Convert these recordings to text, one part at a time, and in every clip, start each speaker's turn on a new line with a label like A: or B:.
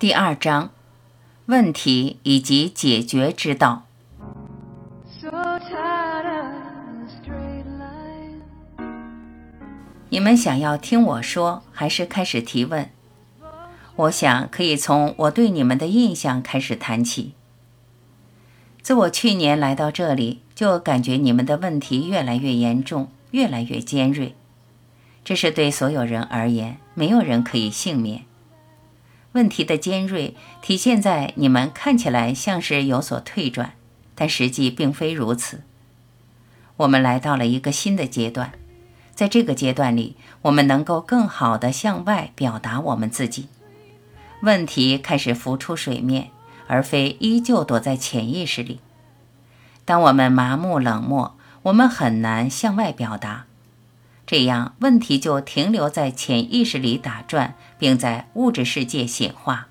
A: 第二章，问题以及解决之道。你们想要听我说，还是开始提问？我想可以从我对你们的印象开始谈起。自我去年来到这里，就感觉你们的问题越来越严重，越来越尖锐。这是对所有人而言，没有人可以幸免。问题的尖锐体现在你们看起来像是有所退转，但实际并非如此。我们来到了一个新的阶段，在这个阶段里，我们能够更好地向外表达我们自己。问题开始浮出水面，而非依旧躲在潜意识里。当我们麻木冷漠，我们很难向外表达。这样，问题就停留在潜意识里打转，并在物质世界显化。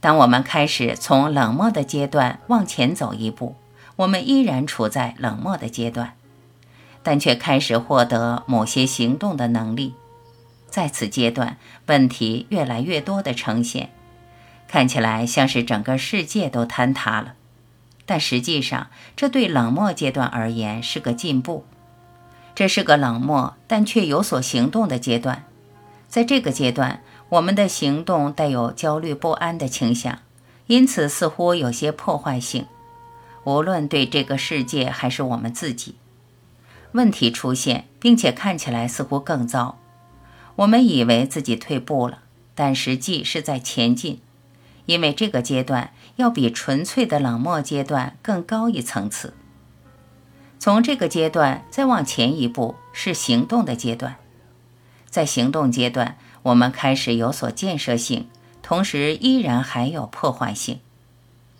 A: 当我们开始从冷漠的阶段往前走一步，我们依然处在冷漠的阶段，但却开始获得某些行动的能力。在此阶段，问题越来越多的呈现，看起来像是整个世界都坍塌了，但实际上，这对冷漠阶段而言是个进步。这是个冷漠但却有所行动的阶段，在这个阶段，我们的行动带有焦虑不安的倾向，因此似乎有些破坏性，无论对这个世界还是我们自己。问题出现，并且看起来似乎更糟。我们以为自己退步了，但实际是在前进，因为这个阶段要比纯粹的冷漠阶段更高一层次。从这个阶段再往前一步是行动的阶段，在行动阶段，我们开始有所建设性，同时依然还有破坏性。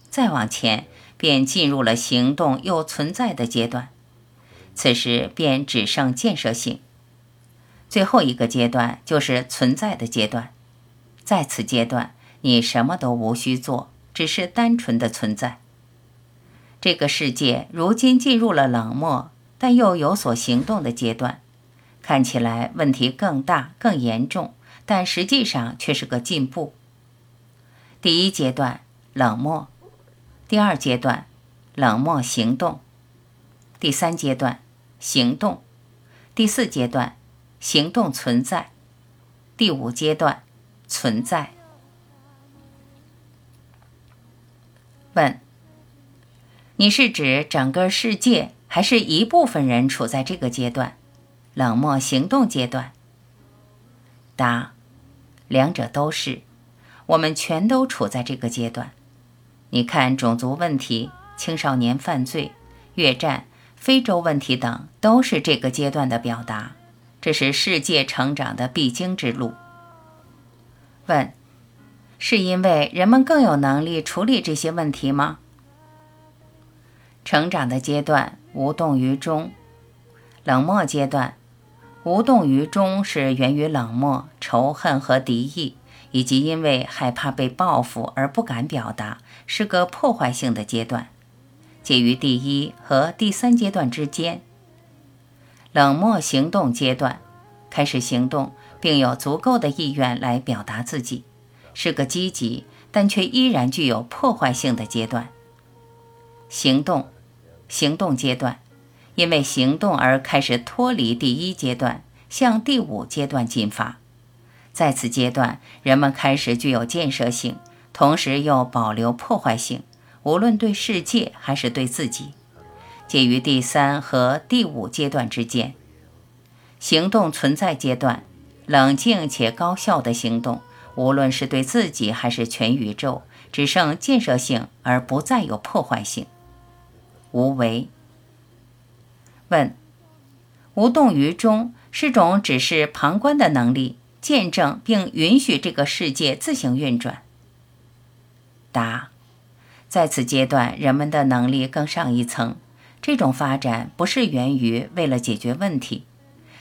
A: 再往前便进入了行动又存在的阶段，此时便只剩建设性。最后一个阶段就是存在的阶段，在此阶段你什么都无需做，只是单纯的存在。这个世界如今进入了冷漠，但又有所行动的阶段，看起来问题更大、更严重，但实际上却是个进步。第一阶段冷漠，第二阶段冷漠行动，第三阶段行动，第四阶段行动存在，第五阶段存在。问。你是指整个世界，还是一部分人处在这个阶段，冷漠行动阶段？答：两者都是，我们全都处在这个阶段。你看，种族问题、青少年犯罪、越战、非洲问题等，都是这个阶段的表达。这是世界成长的必经之路。问：是因为人们更有能力处理这些问题吗？成长的阶段无动于衷，冷漠阶段无动于衷是源于冷漠、仇恨和敌意，以及因为害怕被报复而不敢表达，是个破坏性的阶段，介于第一和第三阶段之间。冷漠行动阶段开始行动，并有足够的意愿来表达自己，是个积极但却依然具有破坏性的阶段。行动，行动阶段，因为行动而开始脱离第一阶段，向第五阶段进发。在此阶段，人们开始具有建设性，同时又保留破坏性，无论对世界还是对自己，介于第三和第五阶段之间。行动存在阶段，冷静且高效的行动，无论是对自己还是全宇宙，只剩建设性而不再有破坏性。无为。问：无动于衷是种只是旁观的能力，见证并允许这个世界自行运转。答：在此阶段，人们的能力更上一层。这种发展不是源于为了解决问题，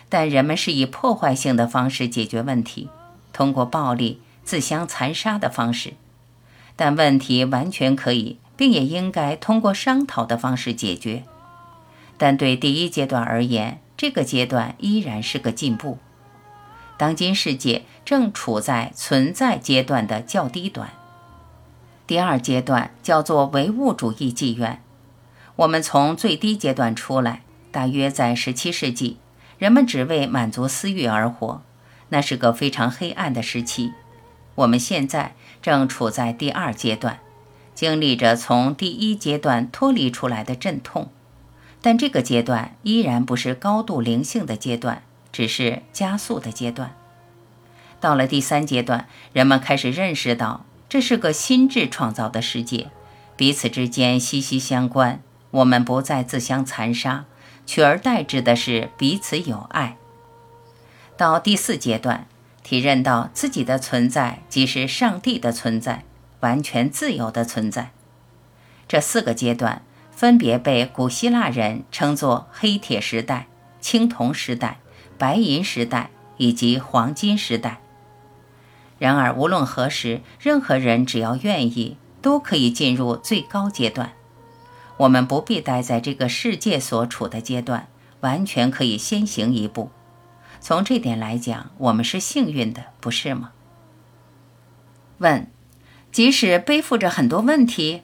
A: 但人们是以破坏性的方式解决问题，通过暴力、自相残杀的方式。但问题完全可以。并也应该通过商讨的方式解决，但对第一阶段而言，这个阶段依然是个进步。当今世界正处在存在阶段的较低端。第二阶段叫做唯物主义纪元。我们从最低阶段出来，大约在17世纪，人们只为满足私欲而活，那是个非常黑暗的时期。我们现在正处在第二阶段，经历着从第一阶段脱离出来的阵痛，但这个阶段依然不是高度灵性的阶段，只是加速的阶段。到了第三阶段，人们开始认识到这是个心智创造的世界，彼此之间息息相关。我们不再自相残杀，取而代之的是彼此友爱。到第四阶段。体认到自己的存在即是上帝的存在，完全自由的存在。这四个阶段分别被古希腊人称作黑铁时代、青铜时代、白银时代以及黄金时代。然而，无论何时，任何人只要愿意，都可以进入最高阶段。我们不必待在这个世界所处的阶段，完全可以先行一步。从这点来讲，我们是幸运的，不是吗？问：即使背负着很多问题？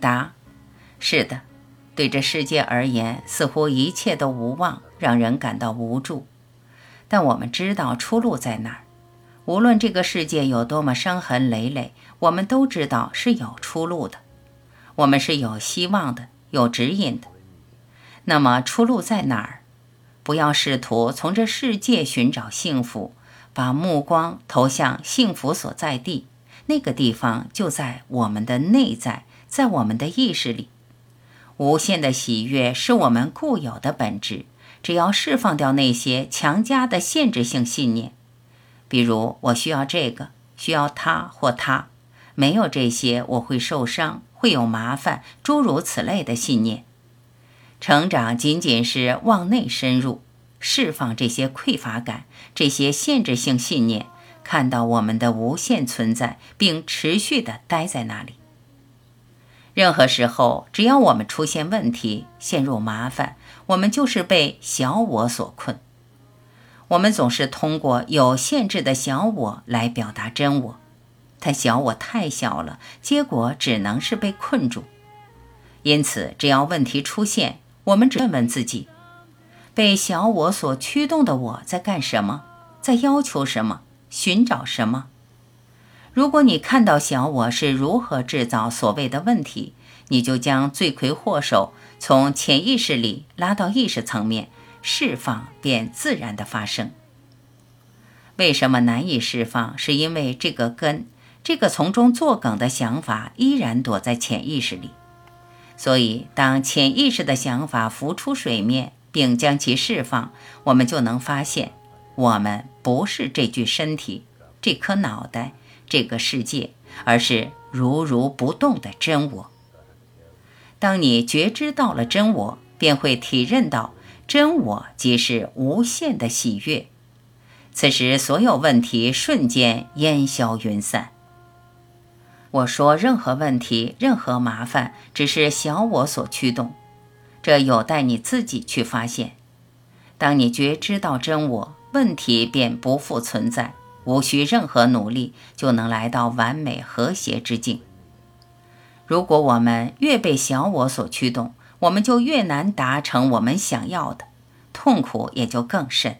A: 答：是的。对这世界而言，似乎一切都无望，让人感到无助。但我们知道出路在哪儿。无论这个世界有多么伤痕累累，我们都知道是有出路的。我们是有希望的，有指引的。那么出路在哪儿？不要试图从这世界寻找幸福，把目光投向幸福所在地。那个地方就在我们的内在，在我们的意识里。无限的喜悦是我们固有的本质。只要释放掉那些强加的限制性信念，比如我需要这个，需要他或他，没有这些我会受伤，会有麻烦，诸如此类的信念。成长仅仅是往内深入，释放这些匮乏感、这些限制性信念，看到我们的无限存在，并持续地待在那里。任何时候，只要我们出现问题、陷入麻烦，我们就是被小我所困。我们总是通过有限制的小我来表达真我，但小我太小了，结果只能是被困住。因此，只要问题出现，我们只问问自己：被小我所驱动的我在干什么？在要求什么？寻找什么？如果你看到小我是如何制造所谓的问题，你就将罪魁祸首从潜意识里拉到意识层面，释放便自然的发生。为什么难以释放？是因为这个根，这个从中作梗的想法依然躲在潜意识里。所以，当潜意识的想法浮出水面，并将其释放，我们就能发现，我们不是这具身体、这颗脑袋、这个世界，而是如如不动的真我。当你觉知到了真我，便会体认到真我即是无限的喜悦。此时，所有问题瞬间烟消云散。我说，任何问题、任何麻烦，只是小我所驱动，这有待你自己去发现。当你觉知到真我，问题便不复存在，无需任何努力就能来到完美和谐之境。如果我们越被小我所驱动，我们就越难达成我们想要的，痛苦也就更甚。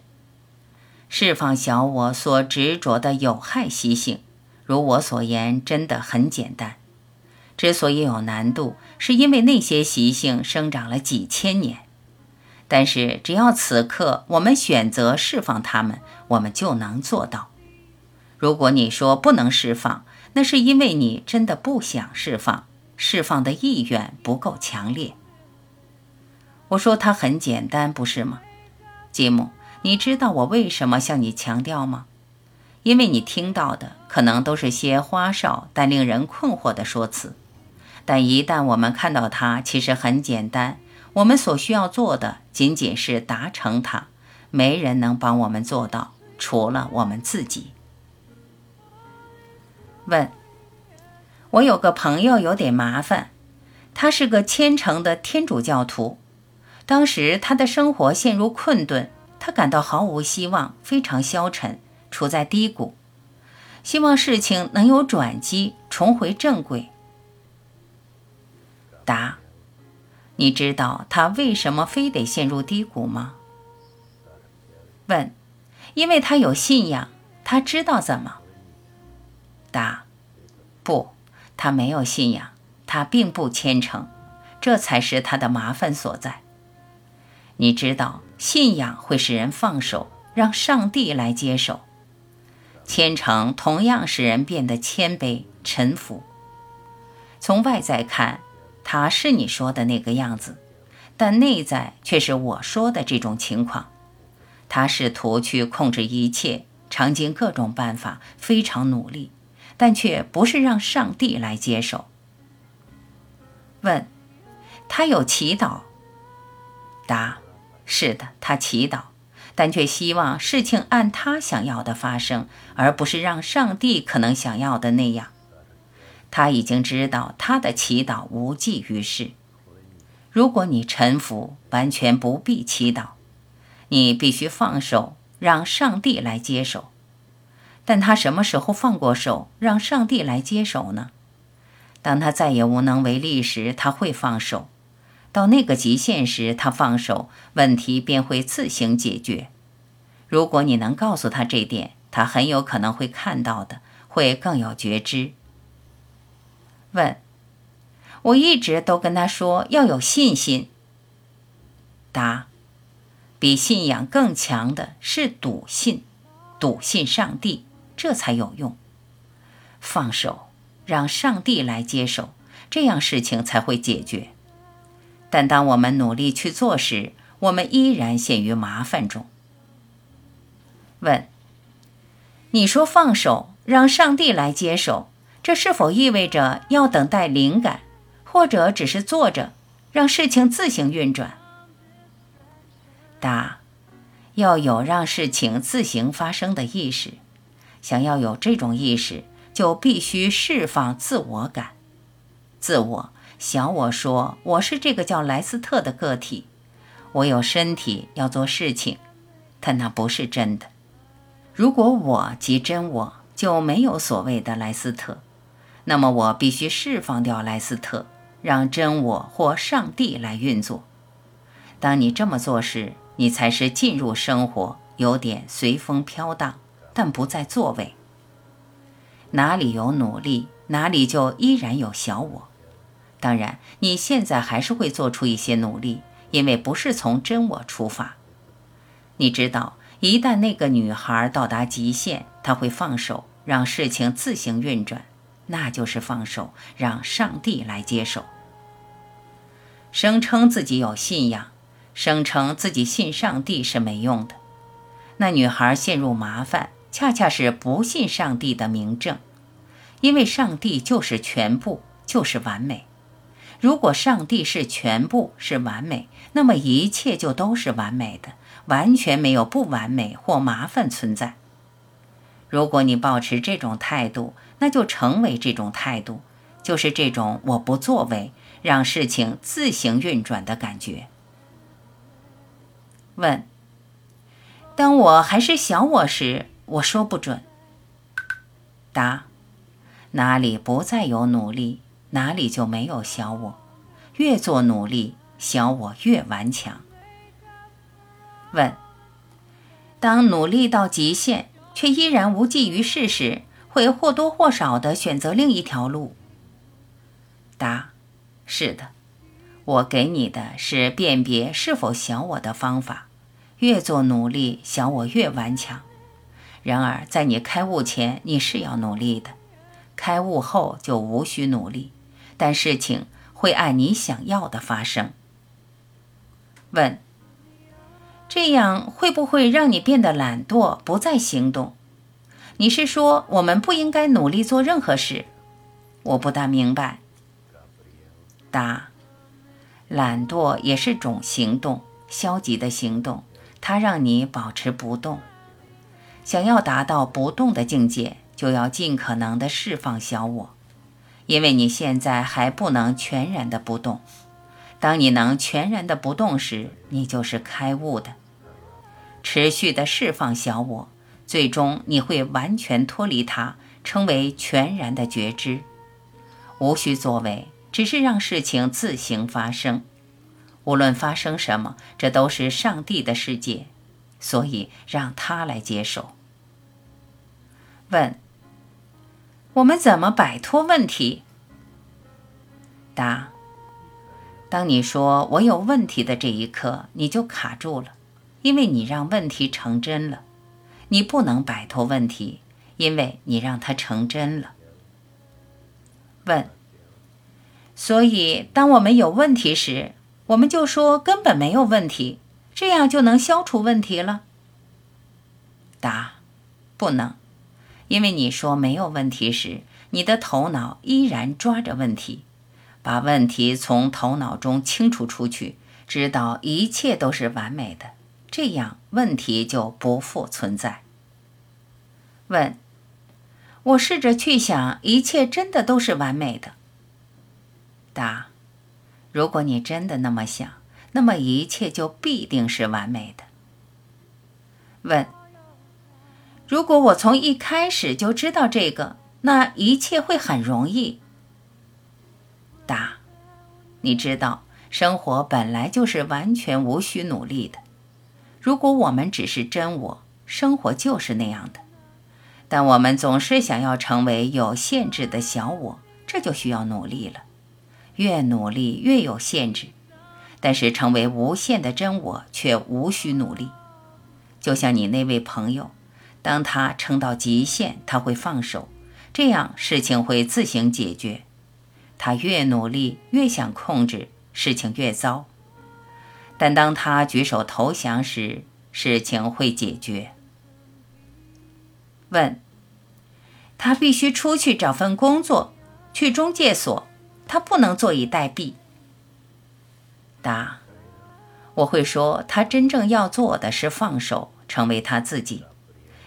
A: 释放小我所执着的有害习性。如我所言，真的很简单。之所以有难度，是因为那些习性生长了几千年。但是，只要此刻我们选择释放它们，我们就能做到。如果你说不能释放，那是因为你真的不想释放，释放的意愿不够强烈。我说它很简单，不是吗，吉姆？你知道我为什么向你强调吗？因为你听到的可能都是些花哨但令人困惑的说辞，但一旦我们看到它，其实很简单。我们所需要做的仅仅是达成它，没人能帮我们做到，除了我们自己。问：我有个朋友有点麻烦，他是个虔诚的天主教徒，当时他的生活陷入困顿。他感到毫无希望，非常消沉，处在低谷，希望事情能有转机，重回正轨。答：你知道他为什么非得陷入低谷吗？问：因为他有信仰，他知道怎么。答：不，他没有信仰，他并不虔诚，这才是他的麻烦所在。你知道，信仰会使人放手，让上帝来接手；虔诚同样使人变得谦卑、臣服。从外在看，他是你说的那个样子，但内在却是我说的这种情况。他试图去控制一切，尝尽各种办法，非常努力，但却不是让上帝来接手。问：他有祈祷？答。是的，他祈祷，但却希望事情按他想要的发生，而不是让上帝可能想要的那样。他已经知道他的祈祷无济于事。如果你臣服，完全不必祈祷，你必须放手，让上帝来接手。但他什么时候放过手，让上帝来接手呢？当他再也无能为力时，他会放手。到那个极限时，他放手，问题便会自行解决。如果你能告诉他这点，他很有可能会看到的，会更有觉知。问：我一直都跟他说要有信心。答：比信仰更强的是笃信，笃信上帝，这才有用。放手，让上帝来接手，这样事情才会解决。但当我们努力去做时，我们依然陷于麻烦中。问：你说放手，让上帝来接手，这是否意味着要等待灵感，或者只是坐着，让事情自行运转？答：要有让事情自行发生的意识。想要有这种意识，就必须释放自我感，自我。小我说：“我是这个叫莱斯特的个体，我有身体要做事情，但那不是真的。如果我即真我，就没有所谓的莱斯特。那么我必须释放掉莱斯特，让真我或上帝来运作。当你这么做时，你才是进入生活，有点随风飘荡，但不在座位。哪里有努力，哪里就依然有小我。”当然，你现在还是会做出一些努力，因为不是从真我出发。你知道，一旦那个女孩到达极限，她会放手，让事情自行运转，那就是放手，让上帝来接手。声称自己有信仰，声称自己信上帝是没用的。那女孩陷入麻烦，恰恰是不信上帝的明证，因为上帝就是全部，就是完美。如果上帝是全部是完美，那么一切就都是完美的，完全没有不完美或麻烦存在。如果你保持这种态度，那就成为这种态度，就是这种我不作为，让事情自行运转的感觉。问：当我还是小我时，我说不准。答：哪里不再有努力？哪里就没有小我？越做努力，小我越顽强。问：当努力到极限，却依然无济于事时，会或多或少的选择另一条路？答：是的。我给你的是辨别是否小我的方法。越做努力，小我越顽强。然而，在你开悟前，你是要努力的；开悟后，就无需努力。但事情会按你想要的发生。问：这样会不会让你变得懒惰，不再行动？你是说我们不应该努力做任何事？我不大明白。答：懒惰也是种行动，消极的行动，它让你保持不动。想要达到不动的境界，就要尽可能的释放小我。因为你现在还不能全然的不动，当你能全然的不动时，你就是开悟的。持续的释放小我，最终你会完全脱离它，成为全然的觉知，无需作为，只是让事情自行发生。无论发生什么，这都是上帝的世界，所以让他来接手。问：我们怎么摆脱问题？答：当你说我有问题的这一刻，你就卡住了，因为你让问题成真了。你不能摆脱问题，因为你让它成真了。问：所以当我们有问题时，我们就说根本没有问题，这样就能消除问题了。答：不能，因为你说没有问题时，你的头脑依然抓着问题，把问题从头脑中清除出去，知道一切都是完美的，这样问题就不复存在。问：我试着去想，一切真的都是完美的。答。如果你真的那么想，那么一切就必定是完美的。问：如果我从一开始就知道这个，那一切会很容易。答：你知道，生活本来就是完全无需努力的。如果我们只是真我，生活就是那样的。但我们总是想要成为有限制的小我，这就需要努力了。越努力越有限制，但是成为无限的真我却无需努力。就像你那位朋友，当他撑到极限，他会放手，这样事情会自行解决。他越努力越想控制，事情越糟。但当他举手投降时，事情会解决。问：他必须出去找份工作，去中介所。他不能坐以待毙。答：我会说，他真正要做的是放手，成为他自己。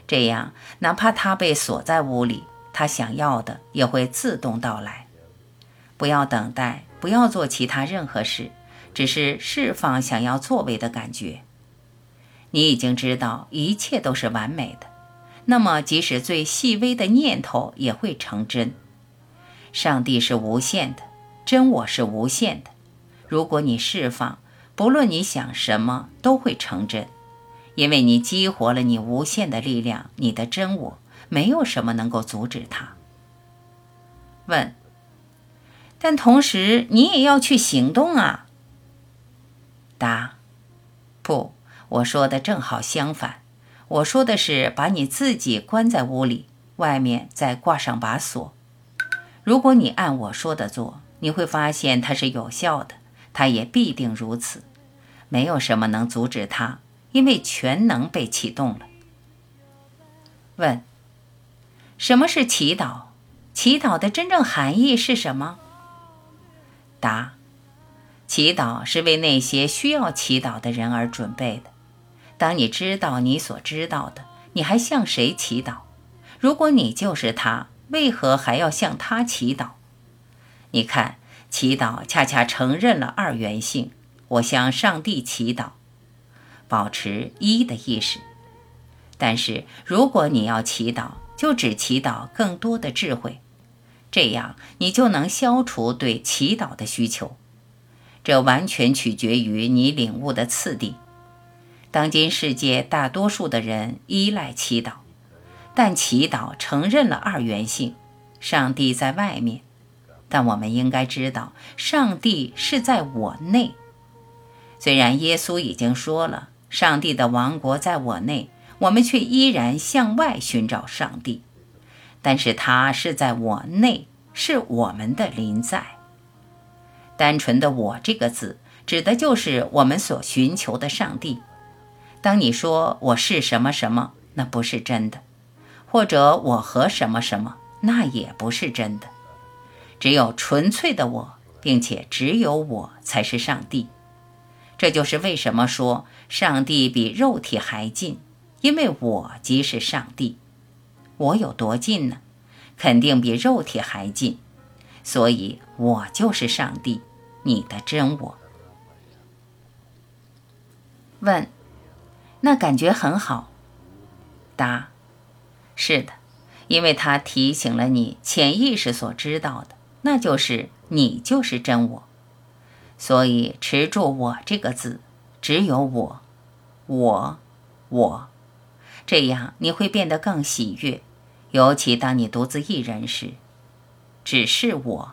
A: 这样，哪怕他被锁在屋里，他想要的也会自动到来。不要等待，不要做其他任何事，只是释放想要作为的感觉。你已经知道一切都是完美的，那么即使最细微的念头也会成真。上帝是无限的。真我是无限的，如果你释放，不论你想什么都会成真，因为你激活了你无限的力量，你的真我没有什么能够阻止它。问，但同时你也要去行动啊。答，不，我说的正好相反，我说的是把你自己关在屋里，外面再挂上把锁。如果你按我说的做。你会发现它是有效的，它也必定如此。没有什么能阻止它，因为全能被启动了。问：什么是祈祷？祈祷的真正含义是什么？答：祈祷是为那些需要祈祷的人而准备的。当你知道你所知道的，你还向谁祈祷？如果你就是他，为何还要向他祈祷？你看，祈祷恰恰承认了二元性。我向上帝祈祷，保持一的意识。但是，如果你要祈祷，就只祈祷更多的智慧，这样你就能消除对祈祷的需求。这完全取决于你领悟的次第。当今世界大多数的人依赖祈祷，但祈祷承认了二元性，上帝在外面。但我们应该知道，上帝是在我内。虽然耶稣已经说了，上帝的王国在我内，我们却依然向外寻找上帝。但是他是在我内，是我们的临在。单纯的“我”这个字，指的就是我们所寻求的上帝。当你说我是什么什么，那不是真的；或者我和什么什么，那也不是真的。只有纯粹的我，并且只有我才是上帝。这就是为什么说上帝比肉体还近，因为我即是上帝。我有多近呢？肯定比肉体还近。所以，我就是上帝，你的真我。问：那感觉很好。答：是的，因为它提醒了你潜意识所知道的，那就是你就是真我。所以持住“我”这个字，只有我，我，我，这样你会变得更喜悦，尤其当你独自一人时，只是我，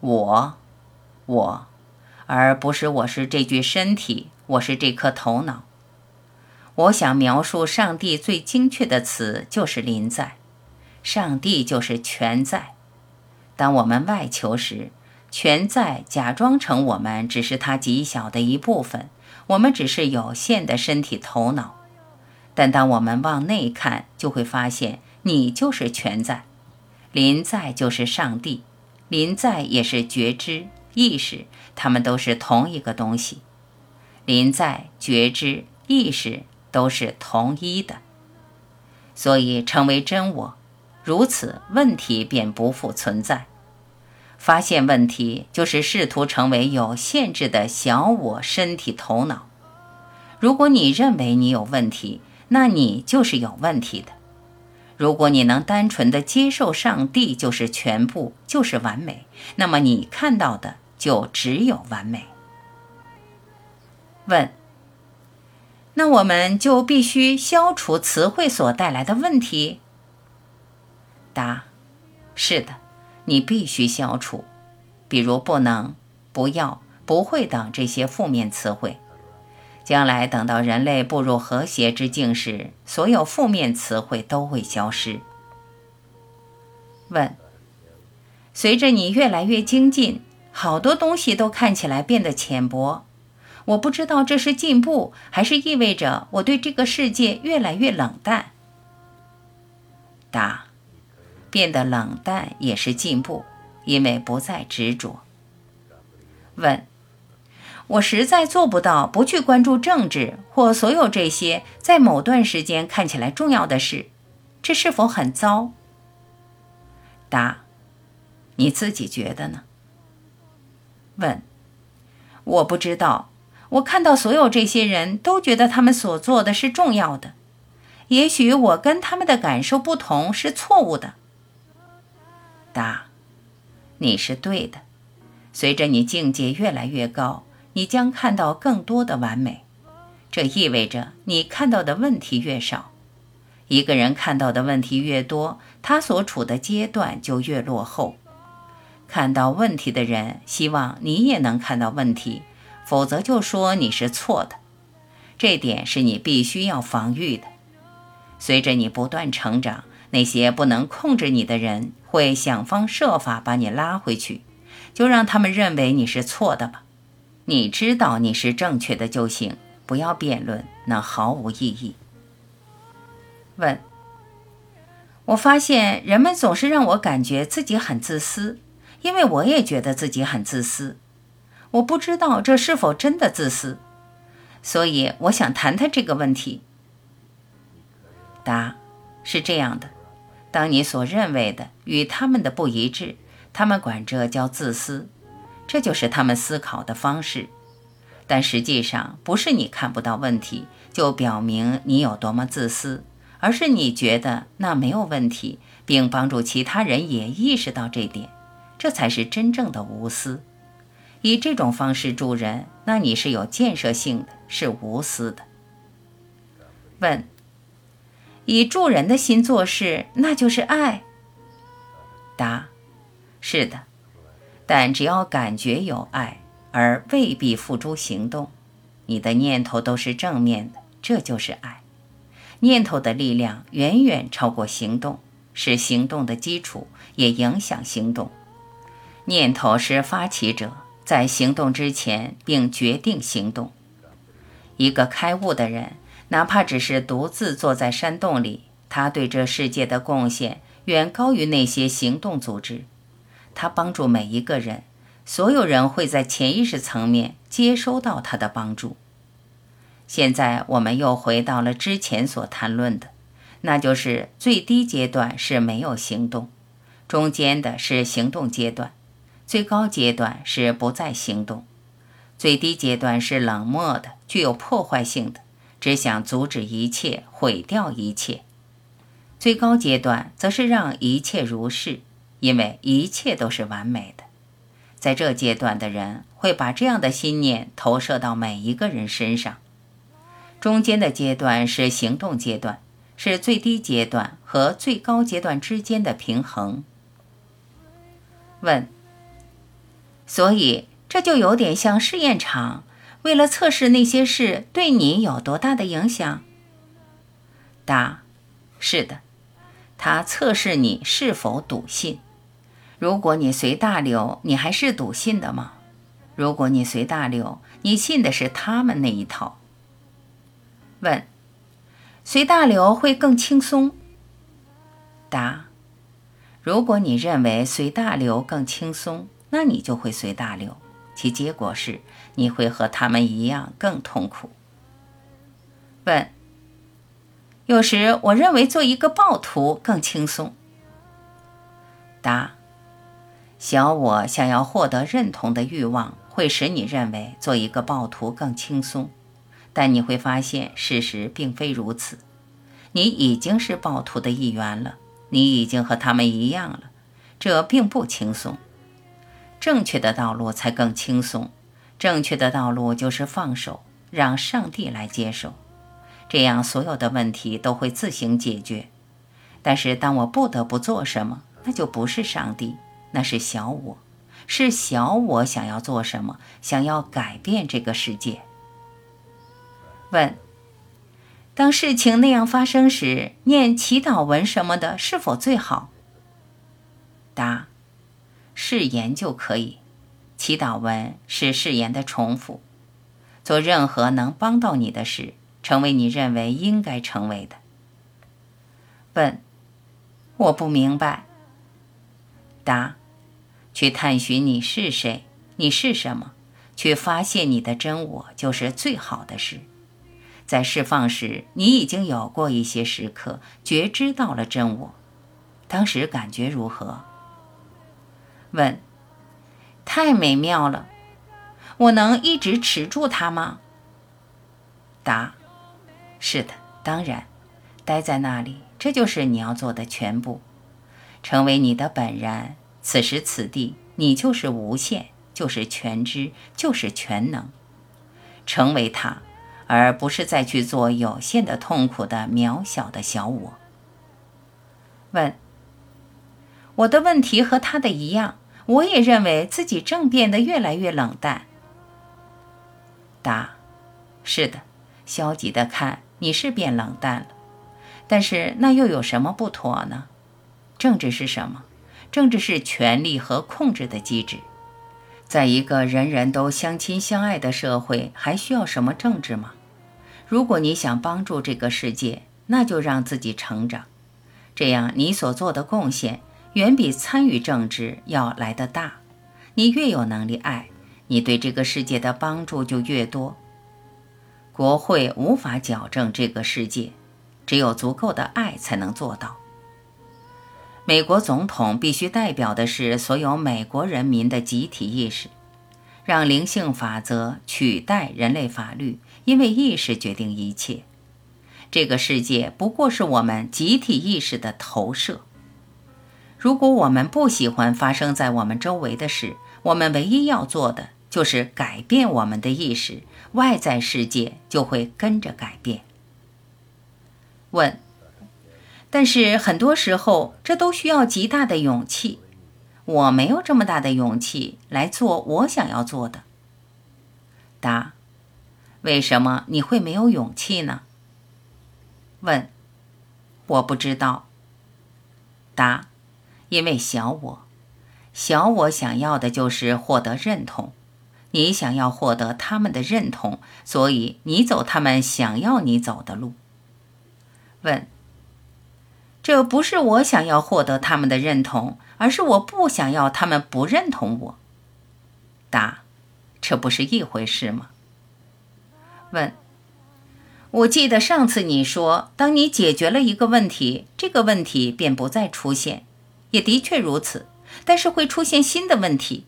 A: 我，我，而不是我是这具身体，我是这颗头脑。我想描述上帝最精确的词就是“临在”，上帝就是全在。当我们外求时。全在假装成我们只是它极小的一部分，我们只是有限的身体头脑。但当我们往内看，就会发现你就是全在，临在就是上帝，临在也是觉知意识，它们都是同一个东西。临在、觉知、意识都是同一的，所以成为真我，如此问题便不复存在。发现问题就是试图成为有限制的小我身体头脑。如果你认为你有问题，那你就是有问题的。如果你能单纯的接受上帝就是全部，就是完美，那么你看到的就只有完美。问：那我们就必须消除词汇所带来的问题？答：是的。你必须消除，比如不能、不要、不会等这些负面词汇。将来等到人类步入和谐之境时，所有负面词汇都会消失。问：随着你越来越精进，好多东西都看起来变得浅薄。我不知道这是进步，还是意味着我对这个世界越来越冷淡。答。变得冷淡也是进步，因为不再执着。问：我实在做不到不去关注政治或所有这些在某段时间看起来重要的事，这是否很糟？答：你自己觉得呢？问：我不知道。我看到所有这些人都觉得他们所做的是重要的，也许我跟他们的感受不同是错误的。答：你是对的。随着你境界越来越高，你将看到更多的完美。这意味着你看到的问题越少。一个人看到的问题越多，他所处的阶段就越落后。看到问题的人希望你也能看到问题，否则就说你是错的。这点是你必须要防御的。随着你不断成长。那些不能控制你的人会想方设法把你拉回去，就让他们认为你是错的吧。你知道你是正确的就行，不要辩论，那毫无意义。问：我发现人们总是让我感觉自己很自私，因为我也觉得自己很自私。我不知道这是否真的自私，所以我想谈谈这个问题。答：是这样的。当你所认为的与他们的不一致，他们管这叫自私，这就是他们思考的方式。但实际上，不是你看不到问题就表明你有多么自私，而是你觉得那没有问题，并帮助其他人也意识到这点，这才是真正的无私。以这种方式助人，那你是有建设性的，是无私的。问。以助人的心做事，那就是爱。答：是的，但只要感觉有爱，而未必付诸行动，你的念头都是正面的，这就是爱。念头的力量远远超过行动，是行动的基础，也影响行动。念头是发起者，在行动之前并决定行动。一个开悟的人。哪怕只是独自坐在山洞里，他对这世界的贡献远高于那些行动组织。他帮助每一个人，所有人会在潜意识层面接收到他的帮助。现在我们又回到了之前所谈论的，那就是最低阶段是没有行动，中间的是行动阶段，最高阶段是不再行动。最低阶段是冷漠的，具有破坏性的。只想阻止一切，毁掉一切。最高阶段则是让一切如是，因为一切都是完美的。在这阶段的人会把这样的信念投射到每一个人身上。中间的阶段是行动阶段，是最低阶段和最高阶段之间的平衡。问：所以这就有点像试验场，为了测试那些事对你有多大的影响？答：是的，它测试你是否笃信。如果你随大流，你还是笃信的吗？如果你随大流，你信的是他们那一套。问：随大流会更轻松？答：如果你认为随大流更轻松，那你就会随大流，其结果是你会和他们一样更痛苦。问：有时我认为做一个暴徒更轻松。答：小我想要获得认同的欲望会使你认为做一个暴徒更轻松。但你会发现，事实并非如此。你已经是暴徒的一员了，你已经和他们一样了。这并不轻松。正确的道路才更轻松。正确的道路就是放手，让上帝来接受，这样所有的问题都会自行解决。但是，当我不得不做什么，那就不是上帝，那是小我，是小我想要做什么，想要改变这个世界。问：当事情那样发生时，念祈祷文什么的，是否最好？答：誓言就可以。祈祷文是誓言的重复。做任何能帮到你的事，成为你认为应该成为的。问：我不明白。答：去探寻你是谁，你是什么，去发现你的真我，就是最好的事。在释放时，你已经有过一些时刻觉知到了真我，当时感觉如何？问：太美妙了，我能一直持住它吗？答：是的，当然，待在那里，这就是你要做的全部，成为你的本然。此时此地，你就是无限，就是全知，就是全能，成为它。而不是再去做有限的、痛苦的、渺小的小我。问：我的问题和他的一样，我也认为自己正变得越来越冷淡。答：是的，消极的看，你是变冷淡了。但是那又有什么不妥呢？政治是什么？政治是权力和控制的机制。在一个人人都相亲相爱的社会，还需要什么政治吗？如果你想帮助这个世界，那就让自己成长，这样你所做的贡献远比参与政治要来得大。你越有能力爱，你对这个世界的帮助就越多。国会无法矫正这个世界，只有足够的爱才能做到。美国总统必须代表的是所有美国人民的集体意识，让灵性法则取代人类法律，因为意识决定一切。这个世界不过是我们集体意识的投射。如果我们不喜欢发生在我们周围的事，我们唯一要做的就是改变我们的意识，外在世界就会跟着改变。问。但是很多时候，这都需要极大的勇气。我没有这么大的勇气来做我想要做的。答：为什么你会没有勇气呢？问：我不知道。答：因为小我，小我想要的就是获得认同。你想要获得他们的认同，所以你走他们想要你走的路。问。这不是我想要获得他们的认同，而是我不想要他们不认同我。答：这不是一回事吗？问：我记得上次你说，当你解决了一个问题，这个问题便不再出现，也的确如此。但是会出现新的问题。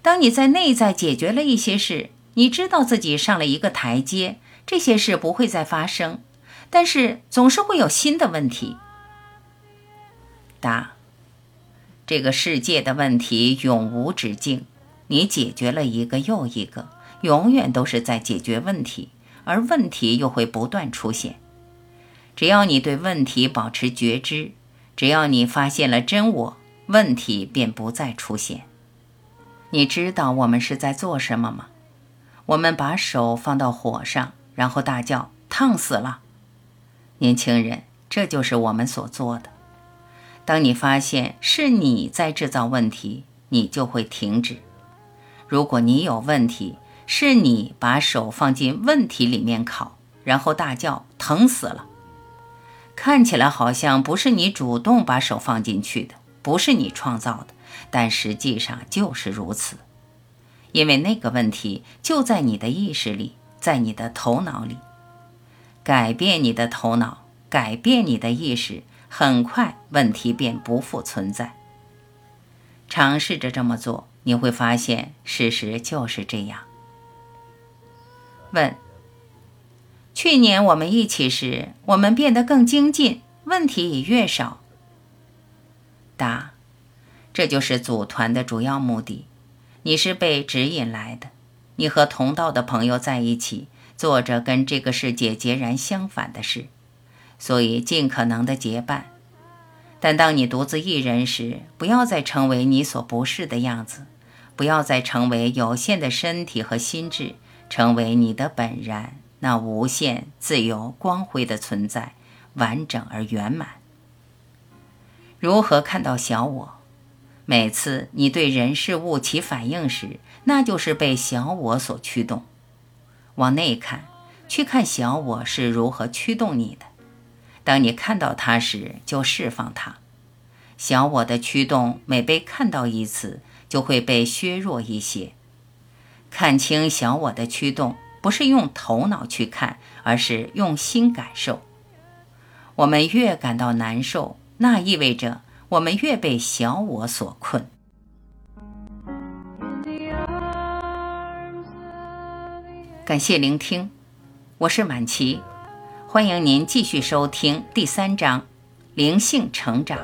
A: 当你在内在解决了一些事，你知道自己上了一个台阶，这些事不会再发生，但是总是会有新的问题。答：这个世界的问题永无止境，你解决了一个又一个，永远都是在解决问题，而问题又会不断出现。只要你对问题保持觉知，只要你发现了真我，问题便不再出现。你知道我们是在做什么吗？我们把手放到火上，然后大叫：“烫死了！”年轻人，这就是我们所做的。当你发现是你在制造问题，你就会停止。如果你有问题，是你把手放进问题里面烤，然后大叫：“疼死了！”看起来好像不是你主动把手放进去的，不是你创造的。但实际上就是如此，因为那个问题就在你的意识里，在你的头脑里。改变你的头脑，改变你的意识，很快问题便不复存在。尝试着这么做，你会发现事实就是这样。问：去年我们一起时，我们变得更精进，问题也越少。答。这就是组团的主要目的。你是被指引来的，你和同道的朋友在一起，做着跟这个世界截然相反的事，所以尽可能的结伴。但当你独自一人时，不要再成为你所不是的样子，不要再成为有限的身体和心智，成为你的本然，那无限、自由、光辉的存在，完整而圆满。如何看到小我？每次你对人事物起反应时，那就是被小我所驱动。往内看，去看小我是如何驱动你的。当你看到它时，就释放它。小我的驱动每被看到一次，就会被削弱一些。看清小我的驱动，不是用头脑去看，而是用心感受。我们越感到难受，那意味着。我们越被小我所困。感谢聆听，我是满琪，欢迎您继续收听第三章灵性成长。